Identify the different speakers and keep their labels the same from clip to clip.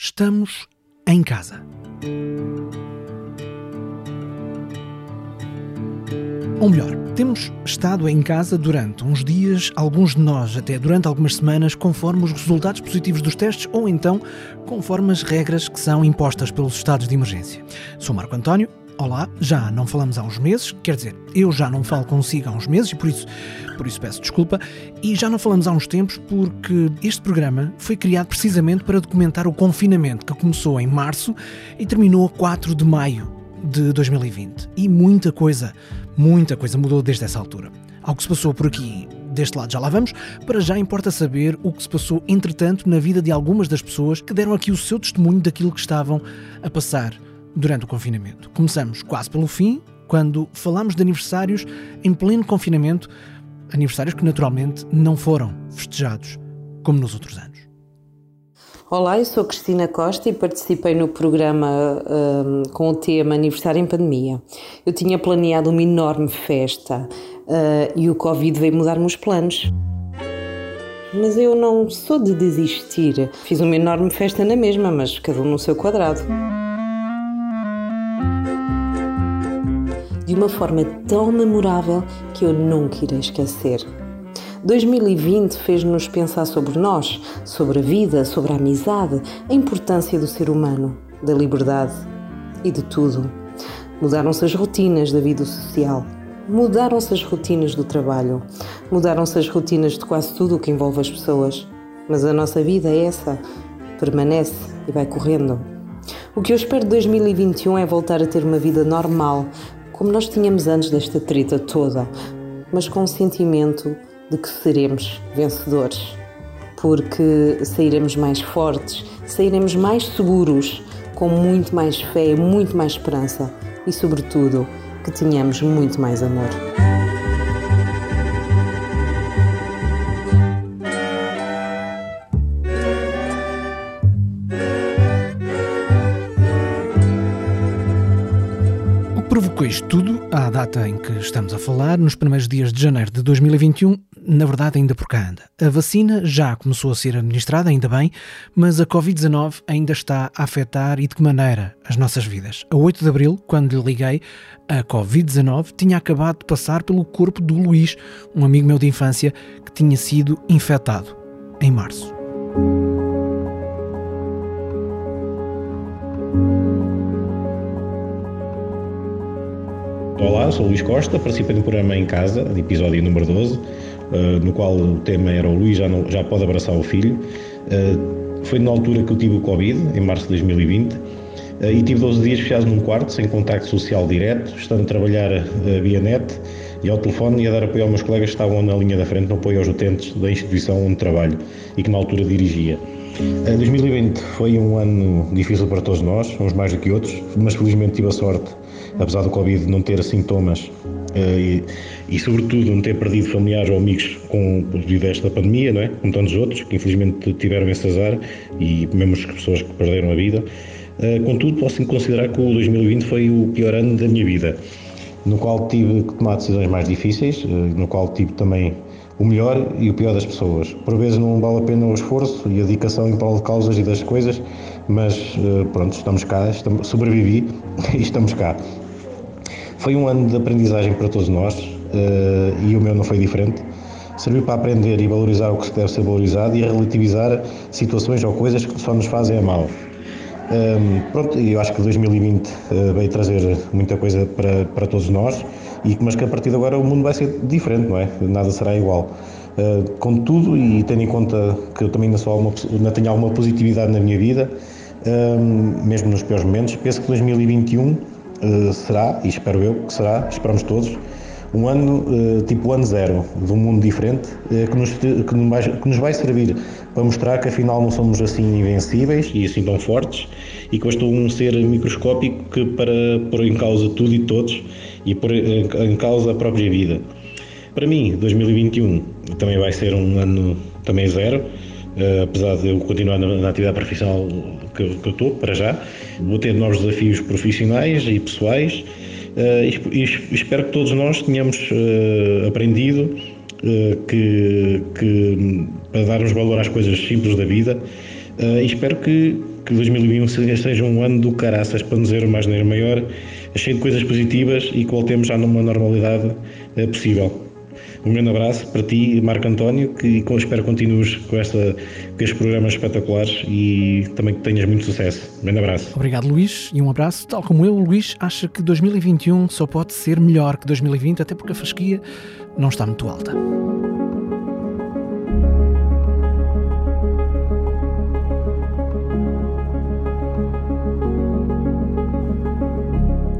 Speaker 1: Estamos em casa. Ou melhor, temos estado em casa durante uns dias, alguns de nós até durante algumas semanas, conforme os resultados positivos dos testes ou então conforme as regras que são impostas pelos estados de emergência. Sou Marco António. Olá, já não falamos há uns meses, quer dizer, eu já não falo consigo há uns meses e por isso, por isso peço desculpa, e já não falamos há uns tempos porque este programa foi criado precisamente para documentar o confinamento que começou em março e terminou a 4 de maio de 2020. E muita coisa, muita coisa mudou desde essa altura. Algo que se passou por aqui, deste lado já lá vamos, para já importa saber o que se passou entretanto na vida de algumas das pessoas que deram aqui o seu testemunho daquilo que estavam a passar durante o confinamento. Começamos quase pelo fim, quando falamos de aniversários em pleno confinamento, aniversários que naturalmente não foram festejados como nos outros anos.
Speaker 2: Olá, eu sou Cristina Costa e participei no programa um, com o tema Aniversário em Pandemia. Eu tinha planeado uma enorme festa uh, e o Covid veio mudar-me os planos. Mas eu não sou de desistir. Fiz uma enorme festa na mesma, mas cada um no seu quadrado. De uma forma tão memorável que eu nunca irei esquecer. 2020 fez-nos pensar sobre nós, sobre a vida, sobre a amizade, a importância do ser humano, da liberdade e de tudo. Mudaram-se as rotinas da vida social, mudaram-se as rotinas do trabalho, mudaram-se as rotinas de quase tudo o que envolve as pessoas. Mas a nossa vida é essa, permanece e vai correndo. O que eu espero de 2021 é voltar a ter uma vida normal, como nós tínhamos antes desta treta toda, mas com o sentimento de que seremos vencedores, porque sairemos mais fortes, sairemos mais seguros, com muito mais fé, muito mais esperança e, sobretudo, que tenhamos muito mais amor.
Speaker 1: Provocou isto tudo, à data em que estamos a falar, nos primeiros dias de janeiro de 2021, na verdade ainda por cá anda. A vacina já começou a ser administrada, ainda bem, mas a Covid-19 ainda está a afetar e de que maneira as nossas vidas. A 8 de abril, quando lhe liguei, a Covid-19 tinha acabado de passar pelo corpo do Luís, um amigo meu de infância que tinha sido infectado em março.
Speaker 3: Olá, sou Luís Costa, participei no programa Em Casa, episódio número 12, eh, no qual o tema era o Luís já, não, já pode abraçar o filho. Eh, foi na altura que eu tive o Covid, em março de 2020, eh, e tive 12 dias fechados num quarto, sem contacto social direto, estando a trabalhar via net e ao telefone e a dar apoio aos meus colegas que estavam na linha da frente, no apoio aos utentes da instituição onde trabalho e que na altura dirigia. 2020 foi um ano difícil para todos nós, uns mais do que outros, mas felizmente tive a sorte apesar do Covid não ter sintomas uh, e, e, sobretudo, não ter perdido familiares ou amigos com, devido a esta pandemia, não é? como tantos outros, que infelizmente tiveram esse azar, e mesmo as pessoas que perderam a vida. Uh, contudo, posso considerar que o 2020 foi o pior ano da minha vida, no qual tive que tomar decisões mais difíceis, uh, no qual tive também o melhor e o pior das pessoas. Por vezes não vale a pena o esforço e a dedicação em prol de causas e das coisas, mas pronto, estamos cá, estamos, sobrevivi e estamos cá. Foi um ano de aprendizagem para todos nós uh, e o meu não foi diferente. Serviu para aprender e valorizar o que deve ser valorizado e relativizar situações ou coisas que só nos fazem a mal. Um, ehm, pronto, eu acho que 2020 uh, eh, veio trazer muita coisa para, para todos nós, e, mas que a partir de agora o mundo vai ser diferente, não é? Nada será igual. Uh, contudo, e tendo em conta que eu também ainda, sou alguma, ainda tenho alguma positividade na minha vida, um, ehm, mesmo nos piores momentos, penso que 2021 uh, será, e espero eu que será, esperamos todos, um ano uh, tipo ano zero, de um mundo diferente, uh, que, nos, que, nos vai, que, nos vai, servir para mostrar que afinal não somos assim invencíveis. E assim tão fortes. E que estou um ser microscópico que para pôr em causa tudo e todos e pôr em causa a própria vida. Para mim, 2021 também vai ser um ano também zero, uh, apesar de eu continuar na, na atividade profissional que, que eu estou, para já. Vou ter novos desafios profissionais e pessoais uh, e, e, espero que todos nós tenhamos uh, aprendido que, que, para darmos valor às coisas simples da vida e espero que, que 2021 seja um ano do caraças para nos ver uma asneira maior, cheio de coisas positivas e que voltemos já numa normalidade possível. Um grande abraço para ti, Marco António, que espero que continues com, esta, com estes programas espetaculares e também que tenhas muito sucesso. Um grande abraço.
Speaker 1: Obrigado, Luís, e um abraço. Tal como eu, Luís acha que 2021 só pode ser melhor que 2020, até porque a fasquia não está muito alta.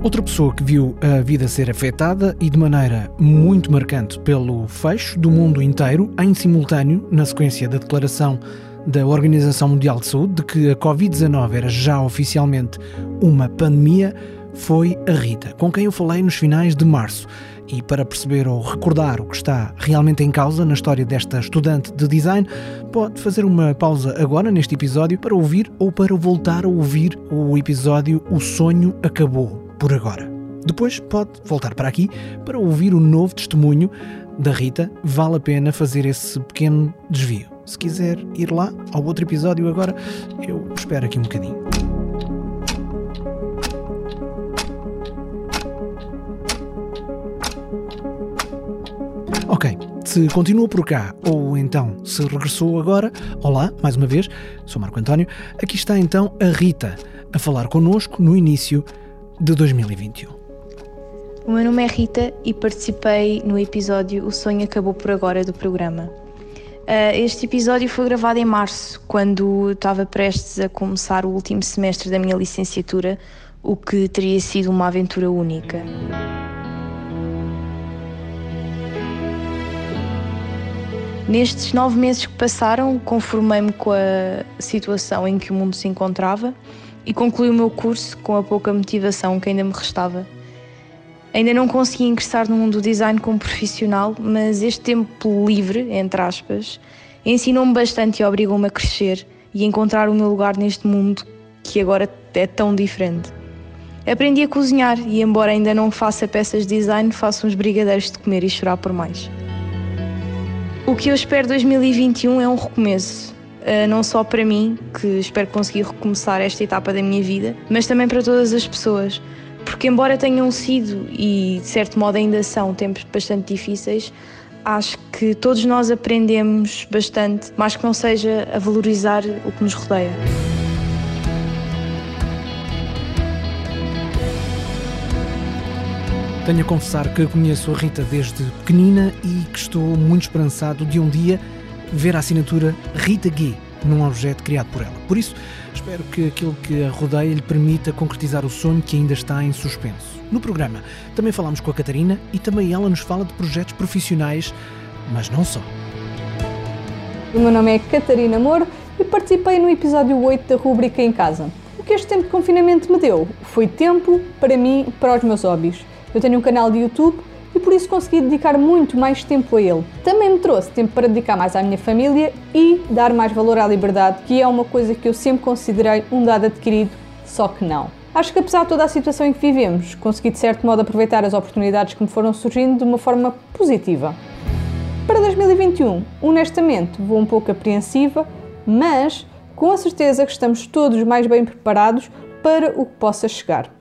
Speaker 1: Outra pessoa que viu a vida ser afetada e de maneira muito marcante pelo fecho do mundo inteiro, em simultâneo, na sequência da declaração da Organização Mundial de Saúde de que a Covid-19 era já oficialmente uma pandemia, foi a Rita, com quem eu falei nos finais de março. E para perceber ou recordar o que está realmente em causa na história desta estudante de design, pode fazer uma pausa agora neste episódio para ouvir ou para voltar a ouvir o episódio O Sonho Acabou por agora. Depois pode voltar para aqui para ouvir o novo testemunho da Rita. Vale a pena fazer esse pequeno desvio. Se quiser ir lá ao outro episódio agora, eu espero aqui um bocadinho. Ok, se continua por cá ou então se regressou agora, olá, mais uma vez, sou Marco António. Aqui está então a Rita a falar connosco no início de 2021. O
Speaker 4: meu nome é Rita e participei no episódio O Sonho Acabou por Agora do programa. Uh, este episódio foi gravado em março, quando estava prestes a começar o último semestre da minha licenciatura, o que teria sido uma aventura única. Nestes nove meses que passaram, conformei-me com a situação em que o mundo se encontrava e concluí o meu curso com a pouca motivação que ainda me restava. Ainda não consegui ingressar no mundo do design como profissional, mas este tempo livre, entre aspas, ensinou-me bastante e obrigou-me a crescer e encontrar o meu lugar neste mundo que agora é tão diferente. Aprendi a cozinhar e, embora ainda não faça peças de design, faço uns brigadeiros de comer e chorar por mais. O que eu espero 2021 é um recomeço. Eh, não só para mim, que espero conseguir recomeçar esta etapa da minha vida, mas também para todas as pessoas. Porque, embora tenham sido e de certo modo ainda são tempos bastante difíceis, acho que todos nós aprendemos bastante, mais que não seja a valorizar o que nos rodeia.
Speaker 1: Tenho a confessar que conheço a Rita desde pequenina e que estou muito esperançado de um dia ver a assinatura Rita Gui num objeto criado por ela. Por isso, espero que aquilo que a rodeia lhe permita concretizar o sonho que ainda está em suspenso. No programa, também falamos com a Catarina e também ela nos fala de projetos profissionais, mas não só.
Speaker 5: O meu nome é Catarina Moro e participei no episódio 8 da rubrica Em Casa. O que este tempo de confinamento me deu foi tempo para mim, para os meus hobbies. Eu tenho um canal de YouTube e por isso consegui dedicar muito mais tempo a ele. Também me trouxe tempo para dedicar mais à minha família e dar mais valor à liberdade, que é uma coisa que eu sempre considerei um dado adquirido, só que não. Acho que apesar de toda a situação em que vivemos, consegui de certo modo aproveitar as oportunidades que me foram surgindo de uma forma positiva. Para 2021, honestamente, vou um pouco apreensiva, mas com a certeza que estamos todos mais bem preparados para o que possa chegar.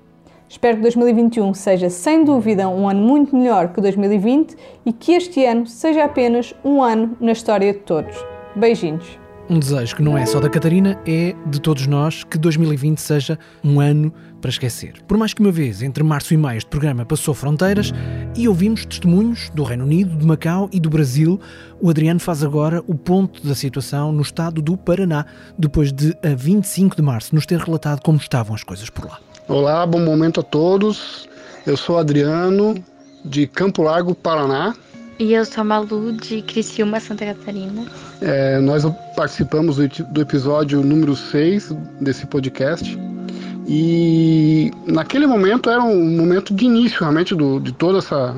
Speaker 5: Espero que 2021 seja sem dúvida um ano muito melhor que 2020 e que este ano seja apenas um ano na história de todos. Beijinhos.
Speaker 1: Um desejo que não é só da Catarina, é de todos nós que 2020 seja um ano para esquecer. Por mais que uma vez, entre março e maio, este programa passou fronteiras e ouvimos testemunhos do Reino Unido, de Macau e do Brasil, o Adriano faz agora o ponto da situação no estado do Paraná, depois de, a 25 de março, nos ter relatado como estavam as coisas por lá.
Speaker 6: Olá, bom momento a todos. Eu sou Adriano, de Campo Largo, Paraná.
Speaker 7: E eu sou a Malu, de Criciúma, Santa Catarina.
Speaker 6: É, nós participamos do, episódio número 6 desse podcast. E naquele momento era um momento de início realmente do, de toda essa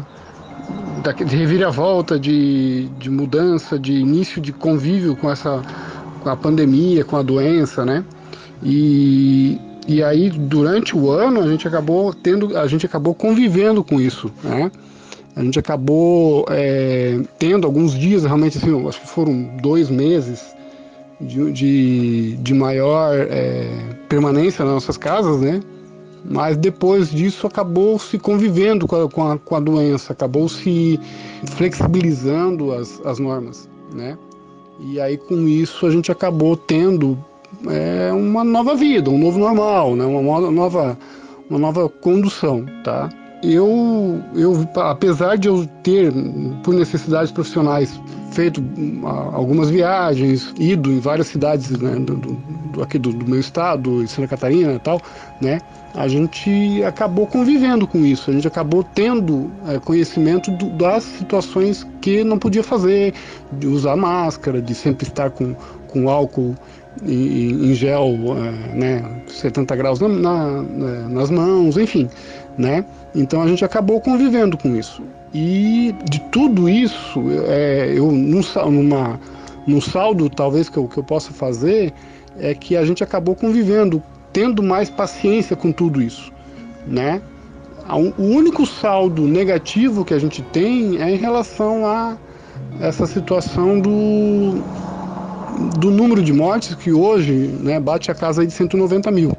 Speaker 6: de reviravolta, de, de mudança, de início de convívio com essa com a pandemia, com a doença, né? E e aí, durante o ano, a gente acabou tendo, a gente acabou convivendo com isso, né? A gente acabou é, tendo alguns dias, realmente, assim, acho que foram dois meses de, de, de maior é, permanência nas nossas casas, né? Mas depois disso acabou se convivendo com a, com a, com a doença, acabou se flexibilizando as, as normas, né? E aí com isso a gente acabou tendo é, uma nova vida, um novo normal, né? Uma nova, uma nova condução, tá? Eu, eu, apesar de eu ter, por necessidades profissionais, feito ah, algumas viagens, ido em várias cidades né, do, do, aqui do, do, meu estado, Santa Catarina e tal, né? A gente acabou convivendo com isso, a gente acabou tendo é, conhecimento do, das situações que não podia fazer, de usar máscara, de sempre estar com, com álcool em, em gel, é, né, 70 graus na, na, nas mãos, enfim, né? Então a gente acabou convivendo com isso. E de tudo isso, é, eu num, numa, num saldo talvez que eu, que eu possa fazer é que a gente acabou convivendo, tendo mais paciência com tudo isso, né? O único saldo negativo que a gente tem é em relação a essa situação do, do número de mortes que hoje né, bate a casa de 190 mil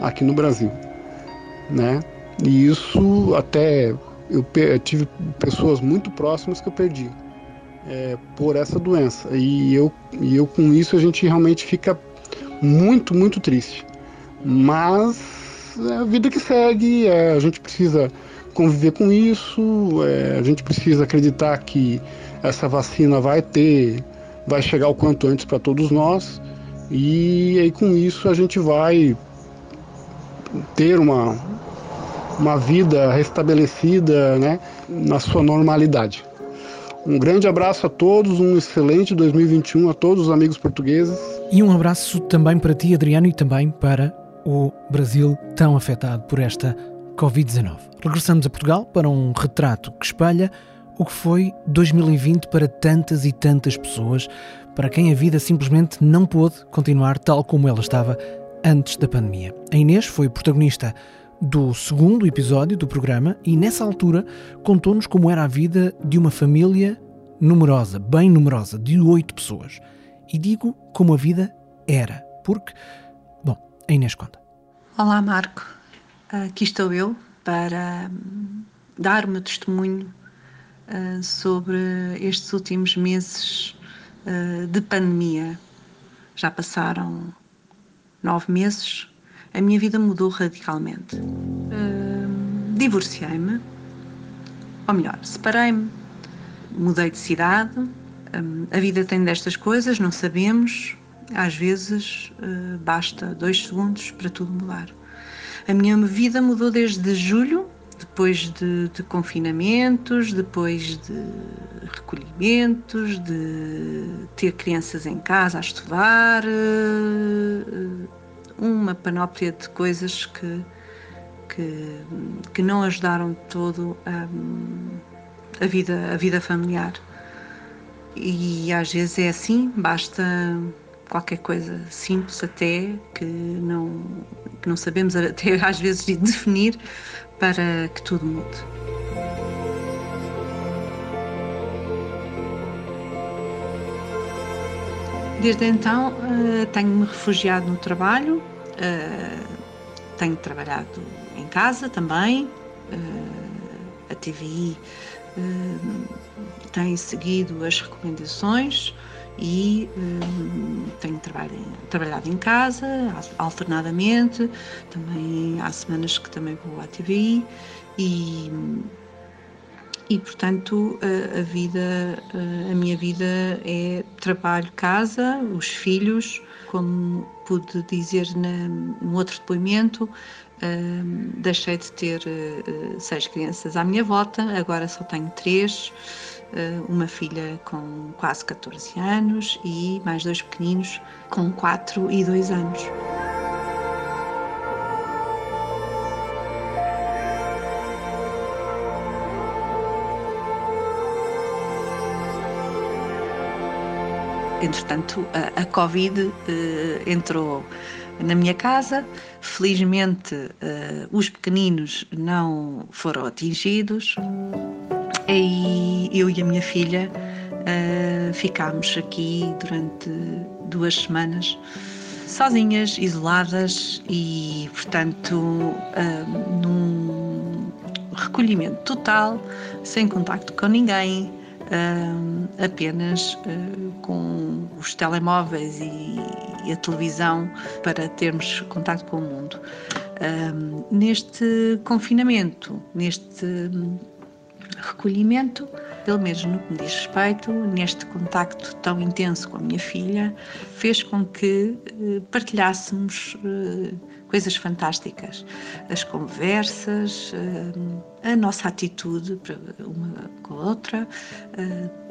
Speaker 6: aqui no Brasil, né? E isso até eu tive pessoas muito próximas que eu perdi é, por essa doença. E eu, e eu com isso a gente realmente fica muito, muito triste. Mas é a vida que segue, é, a gente precisa conviver com isso, é, a gente precisa acreditar que essa vacina vai ter, vai chegar o quanto antes para todos nós. E aí com isso a gente vai ter uma, uma vida restabelecida né, na sua normalidade. Um grande abraço a todos, um excelente 2021 a todos os amigos portugueses.
Speaker 1: E um abraço também para ti, Adriano, e também para o Brasil tão afetado por esta Covid-19. Regressamos a Portugal para um retrato que espelha o que foi 2020 para tantas e tantas pessoas, para quem a vida simplesmente não pôde continuar tal como ela estava antes da pandemia. A Inês foi protagonista do segundo episódio do programa e, nessa altura, contou-nos como era a vida de uma família numerosa, bem numerosa, de oito pessoas. E digo como a vida era, porque, bom, a Inês conta.
Speaker 8: Olá, Marco. Aqui estou eu para dar o meu testemunho uh, sobre estes últimos meses uh, de pandemia. Já passaram nove meses a minha vida mudou radicalmente. Uh, Divorciei-me, ou melhor, separei-me, mudei de cidade. A vida tem destas coisas, não sabemos. Às vezes basta dois segundos para tudo mudar. A minha vida mudou desde julho, depois de, de confinamentos, depois de recolhimentos, de ter crianças em casa a estudar uma panóplia de coisas que, que, que não ajudaram todo a, a, vida, a vida familiar. E às vezes é assim, basta qualquer coisa simples até que não, que não sabemos até às vezes definir para que tudo mude. Desde então uh, tenho-me refugiado no trabalho, uh, tenho trabalhado em casa também, uh, a TVI tem seguido as recomendações e tenho trabalhado em casa alternadamente, também há semanas que também vou à TVI e e portanto a, a vida, a, minha vida é trabalho, casa, os filhos, como pude dizer na, no outro depoimento, uh, deixei de ter uh, seis crianças à minha volta, agora só tenho três, uma filha com quase 14 anos e mais dois pequeninos com 4 e 2 anos. Entretanto, a, Covid uh, entrou na minha casa. Felizmente, uh, os pequeninos não foram atingidos. E eu e a minha filha uh, ficámos aqui durante duas semanas sozinhas, isoladas e, portanto, uh, num recolhimento total, sem contacto com ninguém, uh, apenas com os telemóveis e, e, a televisão para termos contacto com o mundo. neste confinamento, neste recolhimento, pelo menos no que me diz respeito, neste contacto tão intenso com a minha filha, fez com que eh, partilhássemos eh, coisas fantásticas. As conversas, eh, a nossa atitude uma com a outra,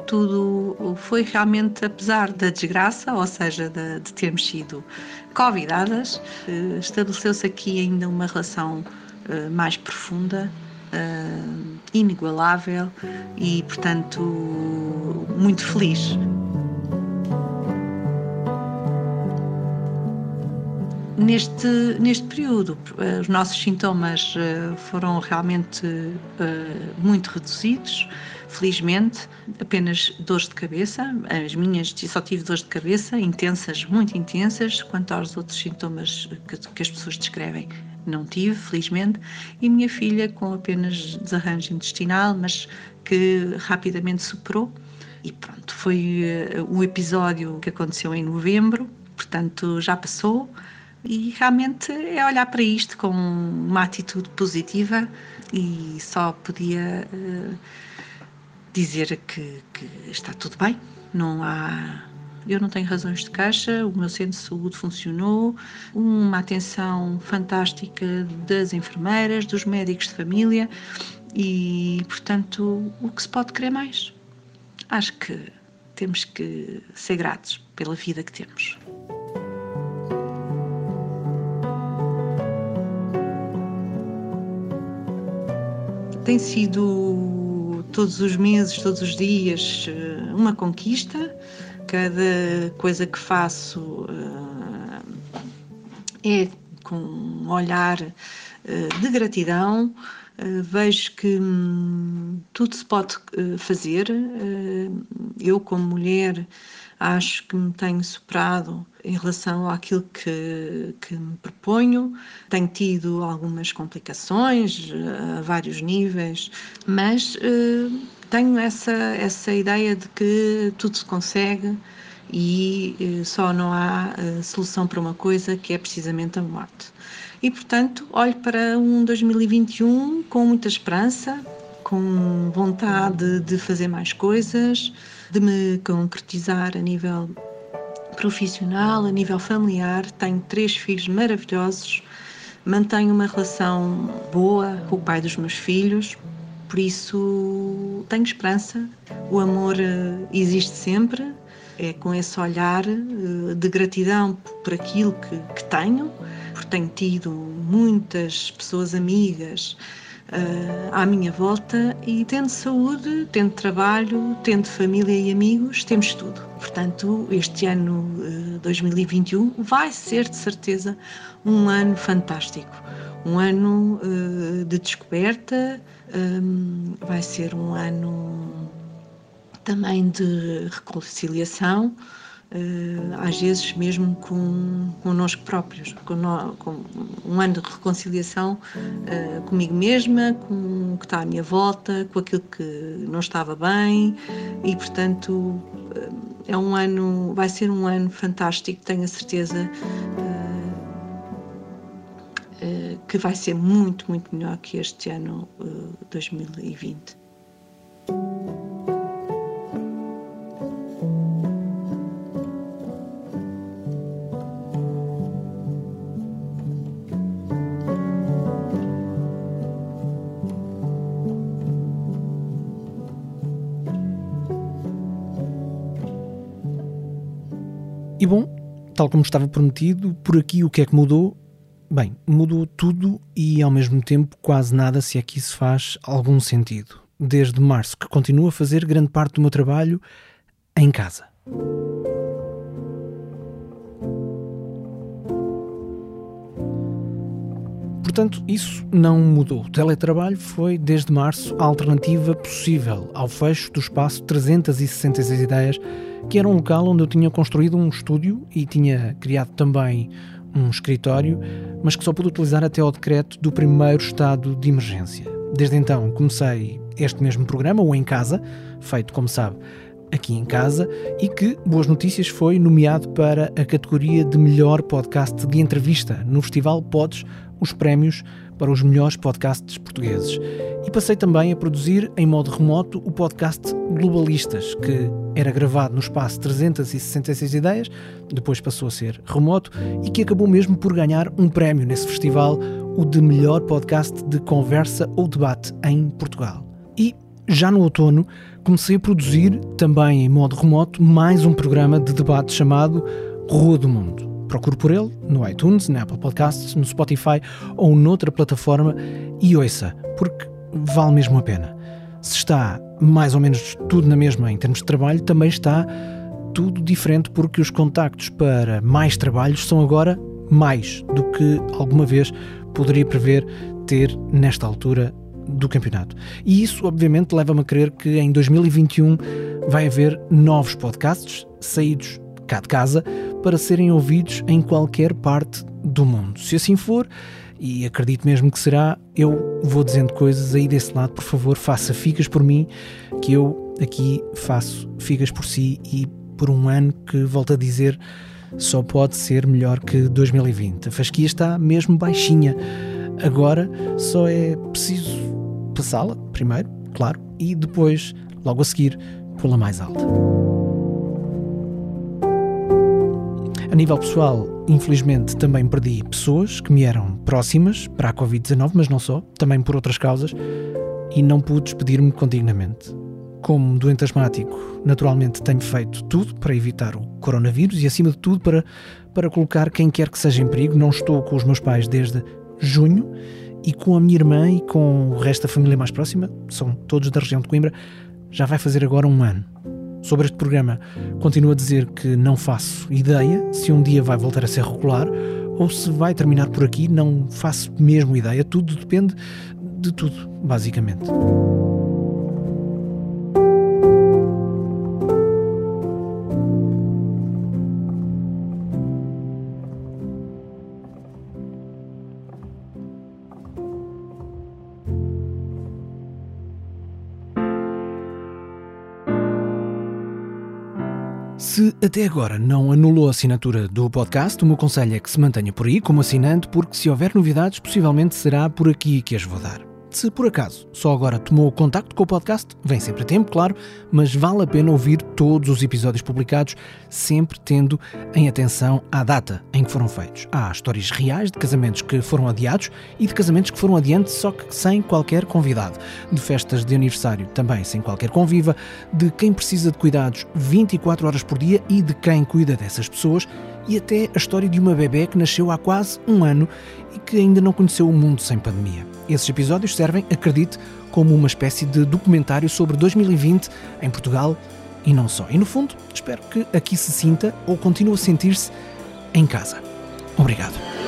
Speaker 8: tudo foi realmente, apesar da desgraça, ou seja, de, de termos sido convidadas, estabeleceu-se aqui ainda uma relação mais profunda inigualável e, portanto, muito feliz. Neste, neste período, ah, os nossos sintomas ah, foram realmente muito reduzidos, felizmente, apenas dores de cabeça. As minhas só tive dores de cabeça, intensas, muito intensas, quanto aos outros sintomas que, que as pessoas descrevem não tive, felizmente, e minha filha com apenas desarranjo intestinal, mas que rapidamente superou. E pronto, foi um episódio que aconteceu em novembro, portanto já passou, e realmente é olhar para isto com uma atitude positiva e só podia uh, dizer que, que está tudo bem, não há eu não tenho razões de caixa, o meu centro de saúde funcionou, uma atenção fantástica das enfermeiras, dos médicos de família e, portanto, o que se pode querer mais? Acho que temos que ser gratos pela vida que temos. Tem sido todos os meses, todos os dias, uma conquista cada coisa que faço uh, é com um olhar uh, de gratidão. Uh, vejo que hum, tudo se pode fazer. eu, como mulher, acho que me tenho superado em relação àquilo que, que me proponho. Tenho tido algumas complicações a vários níveis, mas tenho essa, essa ideia de que tudo se consegue e eh, só não há eh, solução para uma coisa que é precisamente a morte. E portanto, olho para um 2021 com muita esperança, com vontade de fazer mais coisas, de me concretizar a nível profissional, a nível familiar. Tenho três filhos maravilhosos, mantenho uma relação boa com o pai dos meus filhos, por isso, tenho esperança. O amor eh, existe sempre. É com esse olhar eh, de gratidão por aquilo que, que tenho, porque tenho tido muitas pessoas amigas uh, à minha volta e tendo saúde, tendo trabalho, tendo família e amigos, temos tudo. Portanto, este ano uh, 2021 vai ser de certeza um ano fantástico, um ano uh, de descoberta, um, vai ser um ano também de reconciliação, uh, às vezes mesmo com connosco próprios, com, no, com um ano de reconciliação uh, comigo mesma, com o que está à minha volta, com aquilo que não estava bem. E, portanto, uh, é um ano, vai ser um ano fantástico, tenho a certeza que vai ser muito, muito melhor que este ano uh, 2020.
Speaker 1: E bom, tal como estava prometido, por aqui o que é que mudou? Bem, mudou tudo e ao mesmo tempo quase nada, se é que isso faz algum sentido. Desde março que continuo a fazer grande parte do meu trabalho em casa. Portanto, isso não mudou. O teletrabalho foi, desde março, a alternativa possível ao fecho do espaço 366 ideias que era um local onde eu tinha construído um estúdio e tinha criado também um escritório, mas que só pude utilizar até ao decreto do primeiro estado de emergência. Desde então comecei este mesmo programa, ou em casa, feito, como sabe, aqui em casa, e que, boas notícias, foi nomeado para a categoria de melhor podcast de entrevista no Festival Pods, os prémios para os melhores podcasts portugueses. E passei também a produzir em modo remoto o podcast Globalistas, que era gravado no espaço 366 ideias, depois passou a ser remoto e que acabou mesmo por ganhar um prémio nesse festival, o de melhor podcast de conversa ou debate em Portugal. E já no outono comecei a produzir, também em modo remoto, mais um programa de debate chamado Rua do Mundo. Procure por ele no iTunes, na Apple Podcasts, no Spotify ou noutra plataforma e ouça, porque vale mesmo a pena. Se está mais ou menos tudo na mesma em termos de trabalho, também está tudo diferente porque os contactos para mais trabalhos são agora mais do que alguma vez poderia prever ter nesta altura do campeonato. E isso, obviamente, leva-me a crer que em 2021 vai haver novos podcasts saídos cá de casa para serem ouvidos em qualquer parte do mundo. Se assim for, e acredito mesmo que será, eu vou dizendo coisas aí desse lado, por favor, faça figas por mim, que eu aqui faço figas por si e por um ano que, volto a dizer, só pode ser melhor que 2020. A fasquia está mesmo baixinha. Agora só é preciso passá-la, primeiro, claro, e depois, logo a seguir, pô-la mais alta. A nível pessoal, infelizmente também perdi pessoas que me eram próximas para a Covid-19, mas não só, também por outras causas, e não pude despedir-me condignamente. Como doente asmático, naturalmente tenho feito tudo para evitar o coronavírus e, acima de tudo, para, para colocar quem quer que seja em perigo. Não estou com os meus pais desde junho e com a minha irmã e com o resto da família mais próxima, são todos da região de Coimbra, já vai fazer agora um ano. Sobre este programa, continuo a dizer que não faço ideia se um dia vai voltar a ser regular ou se vai terminar por aqui, não faço mesmo ideia. Tudo depende de tudo, basicamente. Até agora não anulou a assinatura do podcast, o meu conselho é que se mantenha por aí como assinante, porque se houver novidades, possivelmente será por aqui que as vou dar. Se por acaso só agora tomou contacto com o podcast, vem sempre a tempo, claro, mas vale a pena ouvir todos os episódios publicados, sempre tendo em atenção à data em que foram feitos. Há histórias reais de casamentos que foram adiados e de casamentos que foram adiante, só que sem qualquer convidado. De festas de aniversário também sem qualquer conviva, de quem precisa de cuidados 24 horas por dia e de quem cuida dessas pessoas e até a história de uma bebê que nasceu há quase um ano e que ainda não conheceu o mundo sem pandemia. Esses episódios servem, acredite, como uma espécie de documentário sobre 2020 em Portugal e não só. E no fundo, espero que aqui se sinta ou continue a sentir-se em casa. Obrigado.